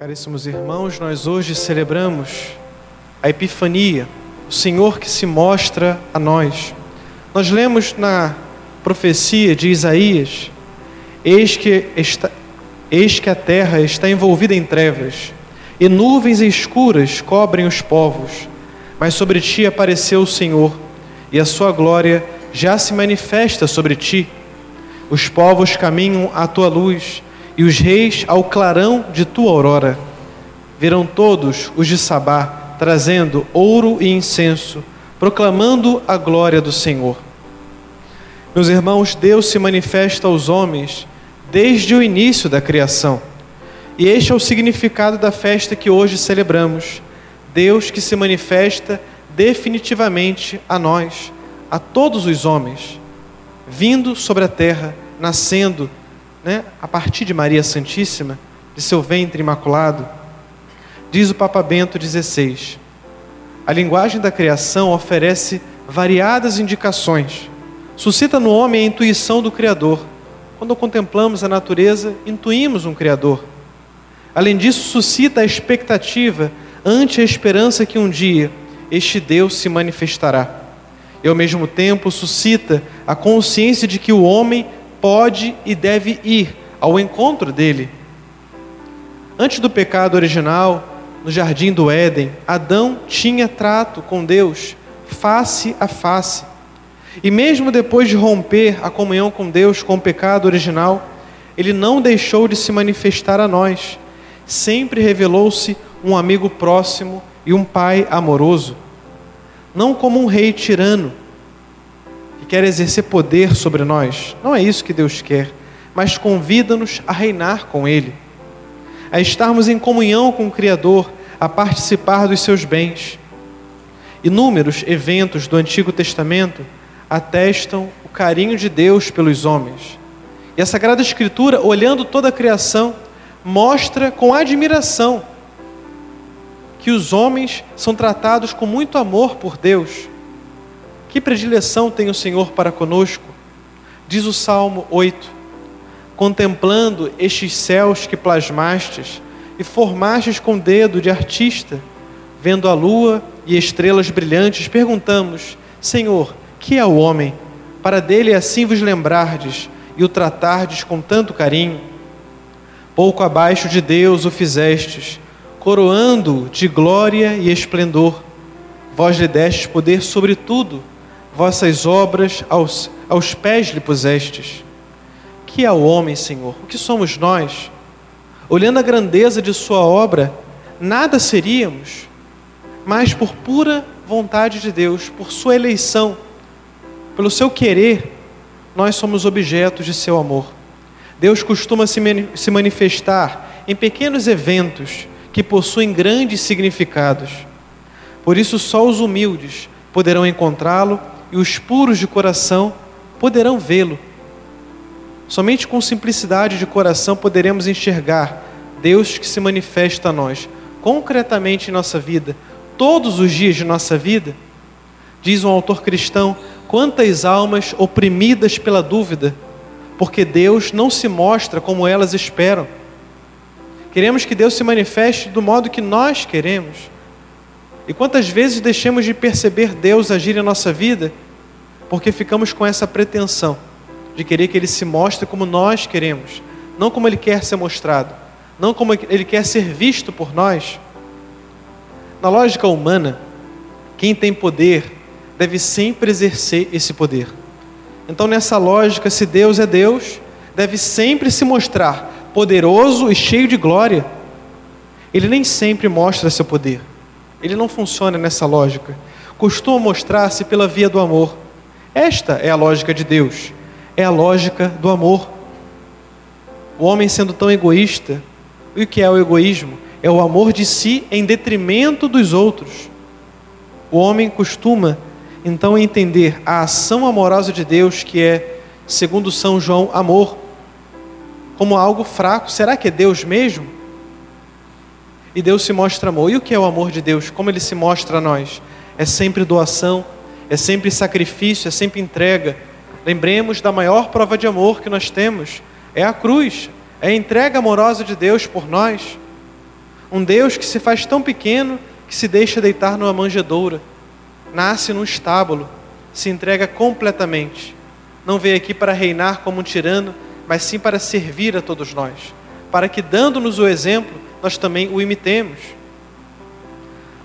Caríssimos irmãos, nós hoje celebramos a Epifania, o Senhor que se mostra a nós. Nós lemos na profecia de Isaías: Eis que, está, eis que a terra está envolvida em trevas, e nuvens escuras cobrem os povos, mas sobre ti apareceu o Senhor, e a sua glória já se manifesta sobre ti. Os povos caminham à tua luz e os reis ao clarão de tua aurora. Virão todos os de Sabá, trazendo ouro e incenso, proclamando a glória do Senhor. Meus irmãos, Deus se manifesta aos homens desde o início da criação. E este é o significado da festa que hoje celebramos. Deus que se manifesta definitivamente a nós, a todos os homens, vindo sobre a terra, nascendo né, a partir de Maria Santíssima, de seu ventre imaculado, diz o Papa Bento XVI. A linguagem da criação oferece variadas indicações, suscita no homem a intuição do Criador. Quando contemplamos a natureza, intuímos um Criador. Além disso, suscita a expectativa ante a esperança que um dia este Deus se manifestará. E ao mesmo tempo suscita a consciência de que o homem pode e deve ir ao encontro dele. Antes do pecado original, no jardim do Éden, Adão tinha trato com Deus face a face. E mesmo depois de romper a comunhão com Deus com o pecado original, ele não deixou de se manifestar a nós. Sempre revelou-se um amigo próximo e um pai amoroso. Não como um rei tirano, quer exercer poder sobre nós. Não é isso que Deus quer, mas convida-nos a reinar com Ele, a estarmos em comunhão com o Criador, a participar dos seus bens. Inúmeros eventos do Antigo Testamento atestam o carinho de Deus pelos homens. E a Sagrada Escritura, olhando toda a criação, mostra com admiração que os homens são tratados com muito amor por Deus que predileção tem o Senhor para conosco? Diz o Salmo 8: Contemplando estes céus que plasmastes e formastes com dedo de artista, vendo a lua e estrelas brilhantes, perguntamos: Senhor, que é o homem? Para dele assim vos lembrardes e o tratardes com tanto carinho. Pouco abaixo de Deus o fizestes, coroando-o de glória e esplendor. Vós lhe destes poder sobre tudo vossas obras aos, aos pés lhe pusestes. Que é o homem, Senhor? O que somos nós? Olhando a grandeza de Sua obra, nada seríamos, mas por pura vontade de Deus, por Sua eleição, pelo Seu querer, nós somos objetos de Seu amor. Deus costuma se manifestar em pequenos eventos que possuem grandes significados. Por isso, só os humildes poderão encontrá-lo e os puros de coração poderão vê-lo. Somente com simplicidade de coração poderemos enxergar Deus que se manifesta a nós concretamente em nossa vida, todos os dias de nossa vida. Diz um autor cristão: quantas almas oprimidas pela dúvida, porque Deus não se mostra como elas esperam. Queremos que Deus se manifeste do modo que nós queremos. E quantas vezes deixamos de perceber Deus agir em nossa vida porque ficamos com essa pretensão de querer que Ele se mostre como nós queremos, não como Ele quer ser mostrado, não como Ele quer ser visto por nós. Na lógica humana, quem tem poder deve sempre exercer esse poder. Então, nessa lógica, se Deus é Deus, deve sempre se mostrar poderoso e cheio de glória. Ele nem sempre mostra seu poder. Ele não funciona nessa lógica. Costuma mostrar-se pela via do amor. Esta é a lógica de Deus. É a lógica do amor. O homem sendo tão egoísta, e o que é o egoísmo? É o amor de si em detrimento dos outros. O homem costuma então entender a ação amorosa de Deus, que é, segundo São João, amor, como algo fraco. Será que é Deus mesmo? E Deus se mostra amor. E o que é o amor de Deus? Como ele se mostra a nós? É sempre doação, é sempre sacrifício, é sempre entrega. Lembremos da maior prova de amor que nós temos: é a cruz, é a entrega amorosa de Deus por nós. Um Deus que se faz tão pequeno que se deixa deitar numa manjedoura, nasce num estábulo, se entrega completamente. Não veio aqui para reinar como um tirano, mas sim para servir a todos nós, para que, dando-nos o exemplo, nós também o imitemos.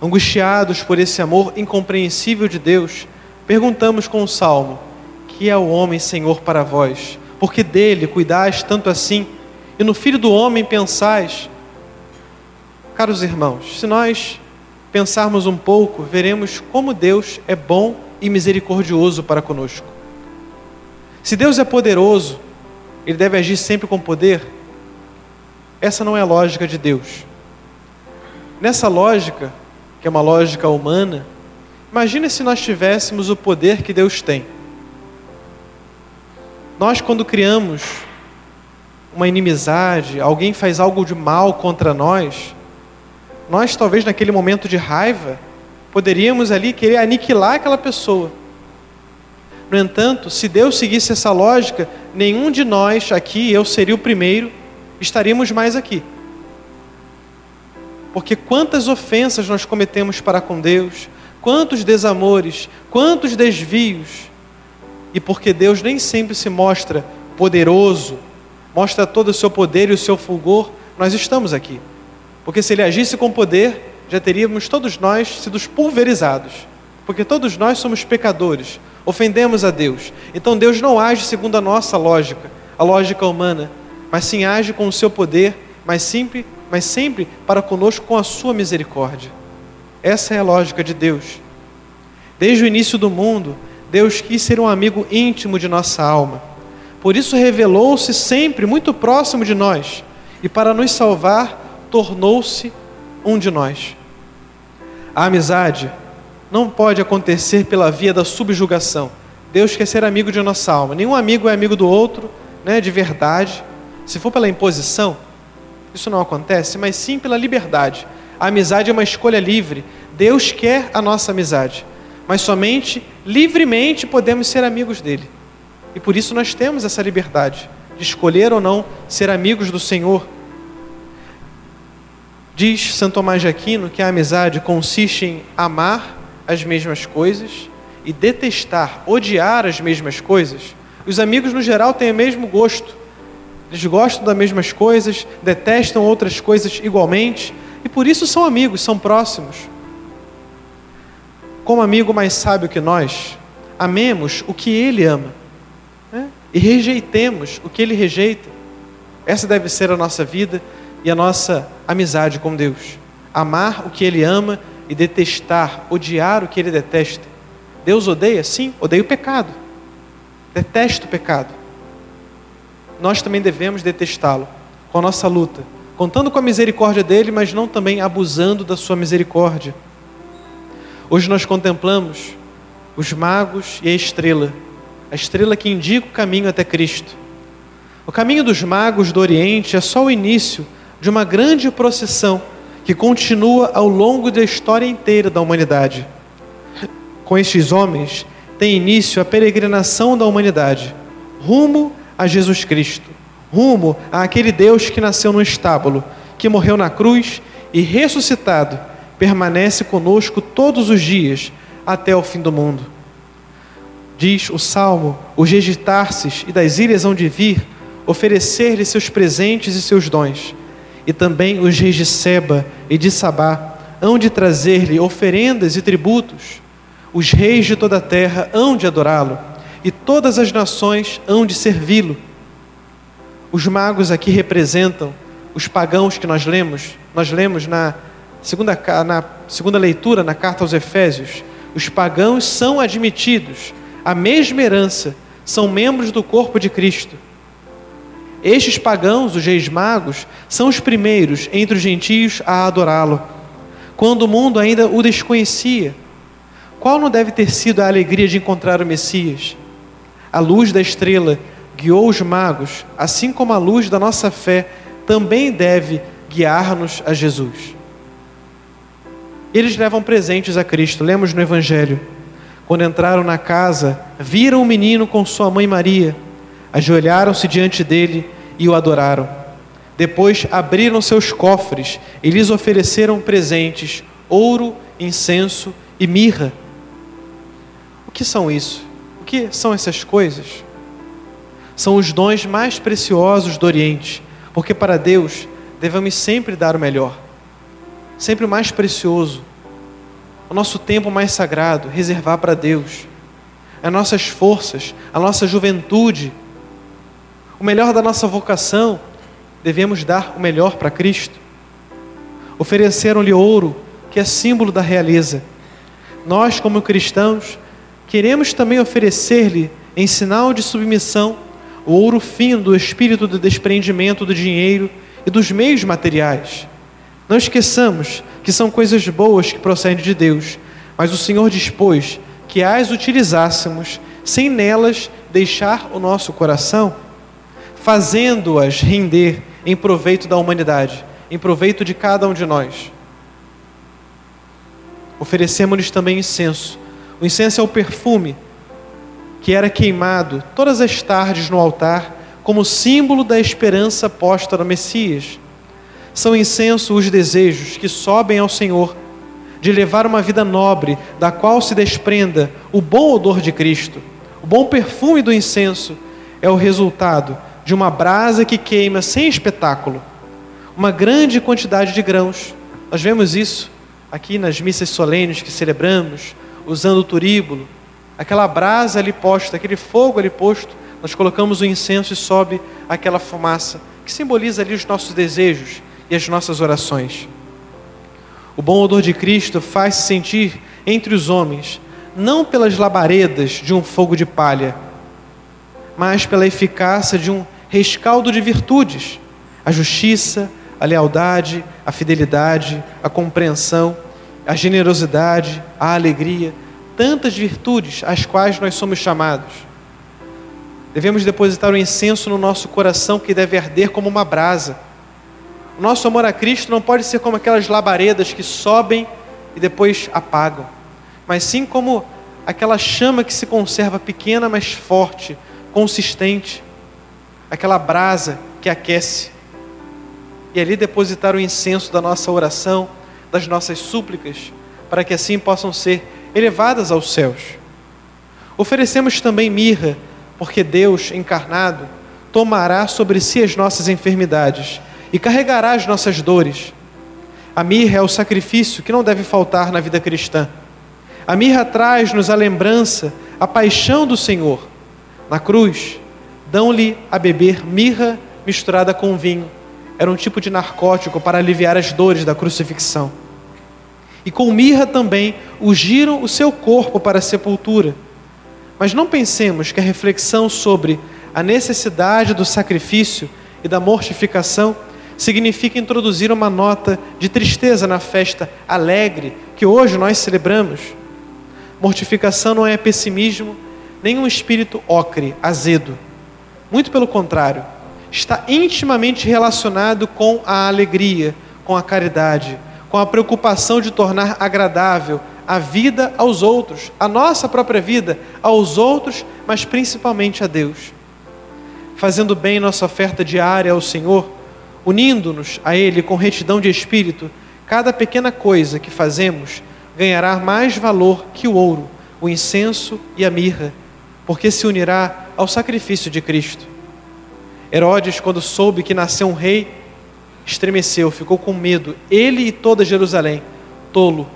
Angustiados por esse amor incompreensível de Deus, perguntamos com o salmo: Que é o homem, Senhor, para vós? Porque dele cuidais tanto assim, e no filho do homem pensais. Caros irmãos, se nós pensarmos um pouco, veremos como Deus é bom e misericordioso para conosco. Se Deus é poderoso, Ele deve agir sempre com poder. Essa não é a lógica de Deus. Nessa lógica, que é uma lógica humana, imagine se nós tivéssemos o poder que Deus tem. Nós, quando criamos uma inimizade, alguém faz algo de mal contra nós, nós talvez naquele momento de raiva poderíamos ali querer aniquilar aquela pessoa. No entanto, se Deus seguisse essa lógica, nenhum de nós aqui, eu seria o primeiro, estaríamos mais aqui. Porque quantas ofensas nós cometemos para com Deus, quantos desamores, quantos desvios, e porque Deus nem sempre se mostra poderoso, mostra todo o seu poder e o seu fulgor, nós estamos aqui. Porque se ele agisse com poder, já teríamos todos nós sido pulverizados. Porque todos nós somos pecadores, ofendemos a Deus. Então Deus não age segundo a nossa lógica, a lógica humana, mas sim age com o seu poder, mas sempre, mas sempre para conosco com a sua misericórdia. Essa é a lógica de Deus. Desde o início do mundo, Deus quis ser um amigo íntimo de nossa alma. Por isso revelou-se sempre muito próximo de nós e para nos salvar tornou-se um de nós. A amizade não pode acontecer pela via da subjugação. Deus quer ser amigo de nossa alma. Nenhum amigo é amigo do outro, né, de verdade. Se for pela imposição, isso não acontece, mas sim pela liberdade. A amizade é uma escolha livre. Deus quer a nossa amizade, mas somente livremente podemos ser amigos dele. E por isso nós temos essa liberdade de escolher ou não ser amigos do Senhor Diz Santo Tomás de Aquino que a amizade consiste em amar as mesmas coisas e detestar, odiar as mesmas coisas. Os amigos, no geral, têm o mesmo gosto. Eles gostam das mesmas coisas, detestam outras coisas igualmente e por isso são amigos, são próximos. Como amigo mais sábio que nós, amemos o que ele ama né? e rejeitemos o que ele rejeita. Essa deve ser a nossa vida e a nossa amizade com Deus. Amar o que Ele ama e detestar, odiar o que Ele detesta. Deus odeia? Sim, odeia o pecado. Detesta o pecado. Nós também devemos detestá-lo com a nossa luta, contando com a misericórdia dele, mas não também abusando da sua misericórdia. Hoje nós contemplamos os magos e a estrela, a estrela que indica o caminho até Cristo. O caminho dos magos do Oriente é só o início de uma grande procissão que continua ao longo da história inteira da humanidade. Com estes homens tem início a peregrinação da humanidade, rumo a Jesus Cristo, rumo àquele Deus que nasceu no estábulo, que morreu na cruz e ressuscitado, permanece conosco todos os dias até o fim do mundo. Diz o salmo: os reis Tarsis e das ilhas hão de vir oferecer-lhe seus presentes e seus dons e também os reis de Seba e de Sabá hão de trazer-lhe oferendas e tributos. Os reis de toda a terra hão de adorá-lo, e todas as nações hão de servi-lo. Os magos aqui representam os pagãos que nós lemos, nós lemos na segunda, na segunda leitura, na carta aos Efésios. Os pagãos são admitidos à mesma herança, são membros do corpo de Cristo estes pagãos, os reis magos, são os primeiros entre os gentios a adorá-lo, quando o mundo ainda o desconhecia. Qual não deve ter sido a alegria de encontrar o Messias? A luz da estrela guiou os magos, assim como a luz da nossa fé também deve guiar-nos a Jesus. Eles levam presentes a Cristo, lemos no Evangelho. Quando entraram na casa, viram o menino com sua mãe Maria ajoelharam-se diante dele e o adoraram. Depois abriram seus cofres e lhes ofereceram presentes: ouro, incenso e mirra. O que são isso? Que são essas coisas? São os dons mais preciosos do Oriente, porque para Deus devemos sempre dar o melhor, sempre o mais precioso, o nosso tempo mais sagrado, reservar para Deus, as nossas forças, a nossa juventude, o melhor da nossa vocação, devemos dar o melhor para Cristo. Ofereceram-lhe ouro, que é símbolo da realeza. Nós, como cristãos, queremos também oferecer-lhe, em sinal de submissão, o ouro fino do espírito do desprendimento do dinheiro e dos meios materiais. Não esqueçamos que são coisas boas que procedem de Deus, mas o Senhor dispôs que as utilizássemos sem nelas deixar o nosso coração, fazendo-as render em proveito da humanidade, em proveito de cada um de nós. Oferecemos-lhes também incenso. O incenso é o perfume que era queimado todas as tardes no altar como símbolo da esperança posta no Messias. São incenso os desejos que sobem ao Senhor de levar uma vida nobre, da qual se desprenda o bom odor de Cristo. O bom perfume do incenso é o resultado de uma brasa que queima sem espetáculo, uma grande quantidade de grãos. Nós vemos isso aqui nas missas solenes que celebramos, usando o turíbulo, aquela brasa ali posta, aquele fogo ali posto, nós colocamos o incenso e sobe aquela fumaça que simboliza ali os nossos desejos e as nossas orações. O bom odor de Cristo faz-se sentir entre os homens, não pelas labaredas de um fogo de palha, mas pela eficácia de um rescaldo de virtudes, a justiça, a lealdade, a fidelidade, a compreensão, a generosidade, a alegria, tantas virtudes às quais nós somos chamados. Devemos depositar o incenso no nosso coração que deve arder como uma brasa. O nosso amor a Cristo não pode ser como aquelas labaredas que sobem e depois apagam, mas sim como aquela chama que se conserva pequena, mas forte, consistente, aquela brasa que aquece. E ali depositar o incenso da nossa oração, das nossas súplicas, para que assim possam ser elevadas aos céus. Oferecemos também mirra, porque Deus encarnado tomará sobre si as nossas enfermidades e carregará as nossas dores. A mirra é o sacrifício que não deve faltar na vida cristã. A mirra traz-nos a lembrança, a paixão do Senhor. Na cruz, dão-lhe a beber mirra misturada com vinho. Era um tipo de narcótico para aliviar as dores da crucifixão e com mirra também ungiram o seu corpo para a sepultura. Mas não pensemos que a reflexão sobre a necessidade do sacrifício e da mortificação significa introduzir uma nota de tristeza na festa alegre que hoje nós celebramos. Mortificação não é pessimismo, nem um espírito ocre, azedo. Muito pelo contrário, está intimamente relacionado com a alegria, com a caridade, com a preocupação de tornar agradável a vida aos outros, a nossa própria vida aos outros, mas principalmente a Deus. Fazendo bem nossa oferta diária ao Senhor, unindo-nos a Ele com retidão de espírito, cada pequena coisa que fazemos ganhará mais valor que o ouro, o incenso e a mirra, porque se unirá ao sacrifício de Cristo. Herodes, quando soube que nasceu um rei, estremeceu, ficou com medo, ele e toda Jerusalém, tolo.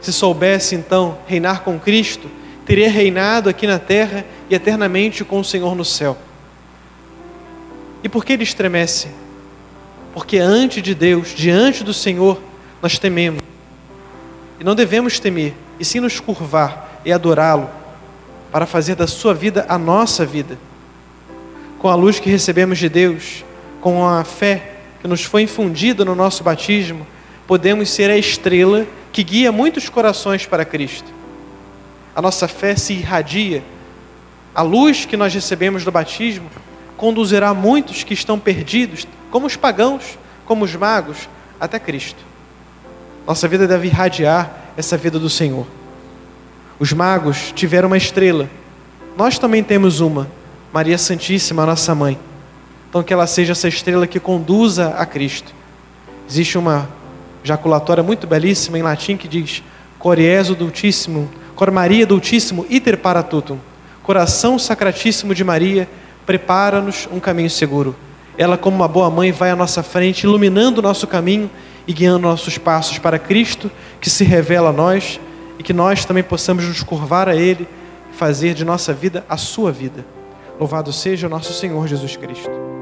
Se soubesse então reinar com Cristo, teria reinado aqui na terra e eternamente com o Senhor no céu. E por que ele estremece? Porque ante de Deus, diante do Senhor, nós tememos. E não devemos temer, e sim nos curvar e adorá-lo, para fazer da sua vida a nossa vida. Com a luz que recebemos de Deus, com a fé que nos foi infundida no nosso batismo, podemos ser a estrela que guia muitos corações para Cristo. A nossa fé se irradia, a luz que nós recebemos do batismo conduzirá muitos que estão perdidos, como os pagãos, como os magos, até Cristo. Nossa vida deve irradiar essa vida do Senhor. Os magos tiveram uma estrela, nós também temos uma, Maria Santíssima, nossa mãe. Então, que ela seja essa estrela que conduza a Cristo. Existe uma jaculatória muito belíssima em latim que diz: Corieso dultíssimo, cor Maria dultíssimo, iter para tutum. Coração sacratíssimo de Maria, prepara-nos um caminho seguro. Ela, como uma boa mãe, vai à nossa frente, iluminando o nosso caminho e guiando nossos passos para Cristo, que se revela a nós e que nós também possamos nos curvar a Ele e fazer de nossa vida a sua vida. Louvado seja o nosso Senhor Jesus Cristo.